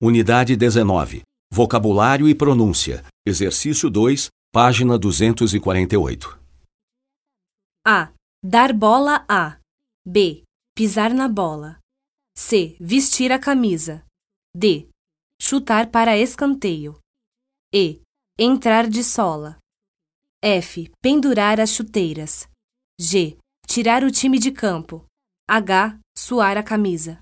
Unidade 19. Vocabulário e pronúncia. Exercício 2, página 248. A. Dar bola a. B. Pisar na bola. C. Vestir a camisa. D. Chutar para escanteio. E. Entrar de sola. F. Pendurar as chuteiras. G. Tirar o time de campo. H. Suar a camisa.